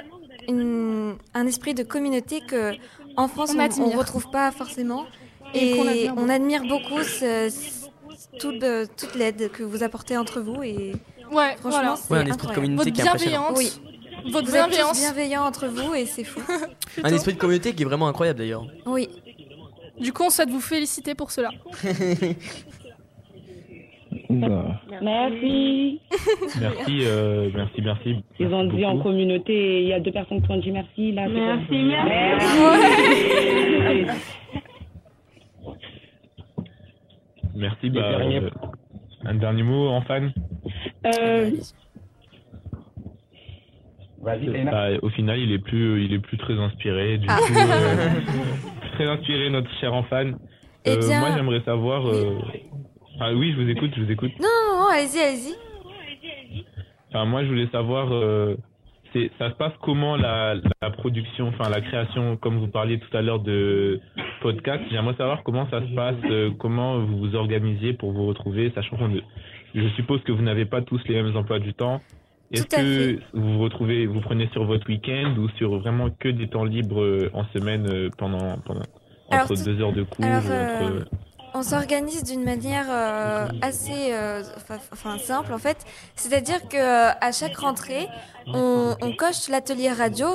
une- un esprit de communauté que en France On on retrouve pas forcément. Et Et, qu'on admire on admire beaucoup ce- ce- toute, euh, toute l'aide que vous apportez entre vous et Ouais, franchement voilà. c'est Ouais, un esprit de communauté qui est impressionnant. Oui. Votre vous êtes tous bienveillance. bienveillants entre vous et c'est fou. Un esprit de communauté qui est vraiment incroyable d'ailleurs. oui. Du coup, on souhaite vous féliciter pour cela. Merci. Merci, euh, merci, merci. Ils ont dit en communauté, il y a deux personnes qui ont dit merci. Là, Merci, comme- merci. Merci. Bah, euh, un dernier mot en fan Euh, Bah, au final, il est plus, il est plus très inspiré. Du Ah. coup, euh, très inspiré notre cher enfant. Eh Euh, bien- moi, j'aimerais savoir. euh, Ah oui, je vous écoute, je vous écoute. Non, non, non, allez-y, allez-y. Enfin, moi, je voulais savoir, euh, c'est, ça se passe comment la, la production, enfin la création, comme vous parliez tout à l'heure de podcast. J'aimerais savoir comment ça se passe, euh, comment vous vous organisez pour vous retrouver, sachant qu'on, je suppose que vous n'avez pas tous les mêmes emplois du temps. Est-ce que vous vous retrouvez, vous prenez sur votre week-end ou sur vraiment que des temps libres euh, en semaine euh, pendant, pendant entre deux heures de cours alors, entre- euh, on s'organise d'une manière euh, assez euh, simple en fait. C'est-à-dire que euh, à chaque rentrée, on, coche l'atelier radio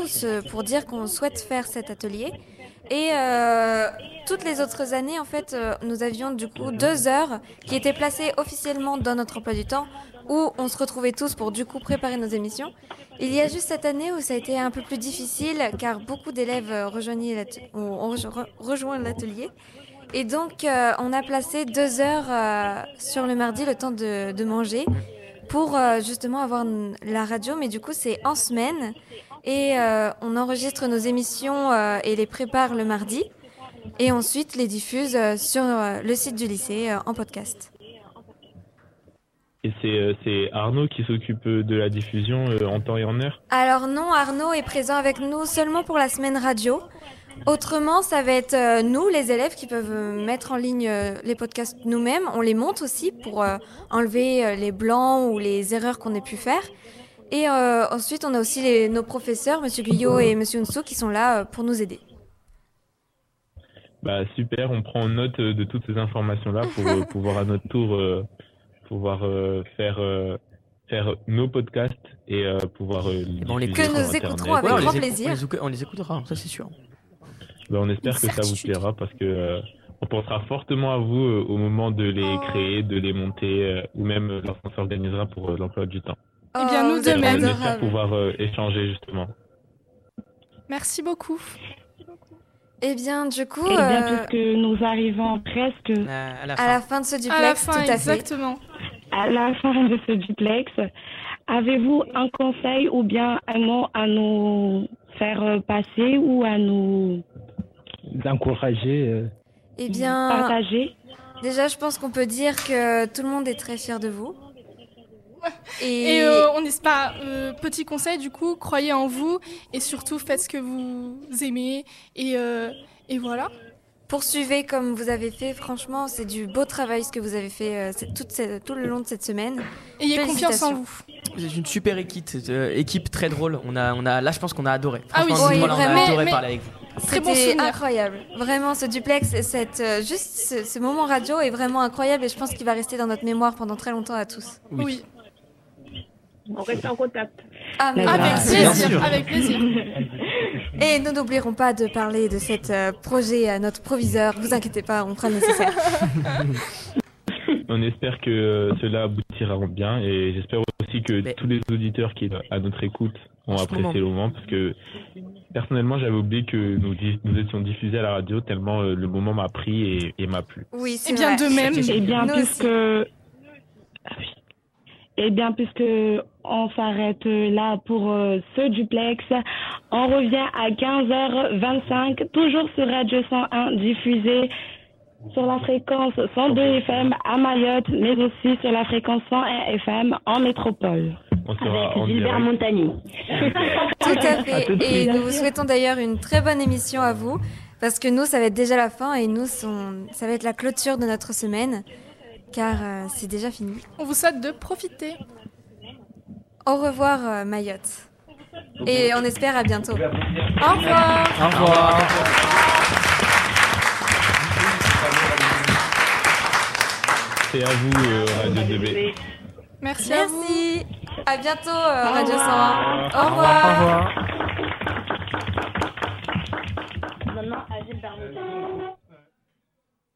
pour dire qu'on souhaite faire cet atelier. Et toutes les autres années, en fait, nous avions du coup deux heures qui étaient placées officiellement dans notre emploi du temps, où on se retrouvait tous pour du coup préparer nos émissions. Il y a juste cette année où ça a été un peu plus difficile, car beaucoup d'élèves ont- ont rejo- rejoint l'atelier. Et donc, euh, on a placé deux heures euh, sur le mardi, le temps de, de manger, pour euh, justement avoir la radio, mais du coup c'est en semaine et on enregistre nos émissions et les prépare le mardi et ensuite les diffuse sur le site du lycée en podcast. Et c'est Arnaud qui s'occupe de la diffusion en temps et en heure? Alors non, Arnaud est présent avec nous seulement pour la semaine radio. Autrement, ça va être euh, nous, les élèves, qui peuvent euh, mettre en ligne euh, les podcasts nous-mêmes. On les monte aussi pour euh, enlever euh, les blancs ou les erreurs qu'on ait pu faire. Et euh, ensuite, on a aussi les- nos professeurs, Monsieur Guyot et Monsieur Unso, qui sont là euh, pour nous aider. Bah super, on prend note de toutes ces informations-là pour pouvoir à notre tour euh, pouvoir euh, faire euh, faire nos podcasts et euh, pouvoir euh, les on les- Que nous écouterons avec Ouais, grand écoute- plaisir. On les, écou- on les écoutera, ça c'est sûr. Bah, on espère que ça vous plaira parce que euh, on pensera fortement à vous euh, au moment de les Oh. créer, de les monter euh, ou même euh, lorsqu'on s'organisera pour euh, l'emploi du temps. Eh bien, nous vous de même. On espère pouvoir euh, échanger justement. Merci beaucoup. Eh bien, du coup, Eh bien, euh, puisque nous arrivons presque à la à la fin de ce duplex, À la fin, tout à fait. exactement. à la fin de ce duplex, avez-vous un conseil ou bien un mot à nous faire passer ou à nous D'encourager. euh, Eh bien, partager déjà, je pense qu'on peut dire que tout le monde est très fier de vous. Et, Et euh, on espère, euh, petit conseil du coup, croyez en vous et surtout faites ce que vous aimez et, euh, et voilà. poursuivez comme vous avez fait. Franchement, c'est du beau travail ce que vous avez fait euh, c'est- toute cette- tout le long de cette semaine. Ayez confiance en vous. Vous êtes une super équipe, euh, équipe très drôle. On a, on a, là, je pense qu'on a adoré. Ah oui, on a adoré Mais- parler avec vous. Très bon souvenir. incroyable. Vraiment, ce duplex, cette, euh, juste ce, ce moment radio est vraiment incroyable et je pense qu'il va rester dans notre mémoire pendant très longtemps à tous. Oui. On reste en contact. Ah, mais- Avec Ah, plaisir, avec plaisir. Et nous n'oublierons pas de parler de cet euh, projet à notre proviseur. Vous inquiétez pas, on fera le nécessaire. On espère que euh, cela aboutira bien et j'espère aussi que Mais- tous les auditeurs qui sont à notre écoute ont apprécié le moment parce que personnellement j'avais oublié que nous, nous étions diffusés à la radio tellement euh, le moment m'a pris et, et m'a plu. Oui, c'est Eh bien, de même. Eh bien, Nous puisque. Ah. Eh bien, puisque on s'arrête là pour euh, ce duplex, on revient à 15h25, toujours sur Radio 101, diffusé sur la fréquence 102 FM à Mayotte, mais aussi sur la fréquence 101 FM en métropole. On sera en Avec Gilbert. Montagny. Tout à fait. Et nous vous souhaitons d'ailleurs une très bonne émission à vous. Parce que nous, ça va être déjà la fin et nous, ça va être la clôture de notre semaine. Car euh, c'est déjà fini. On vous souhaite de profiter. Au revoir, euh, Mayotte. Et on espère à bientôt. Au revoir. Au revoir. C'est à vous euh, Radio 2B. Merci, à vous. À bientôt, euh, Radio 101. Au Au revoir. revoir. Maintenant, à Gilbert Montagny.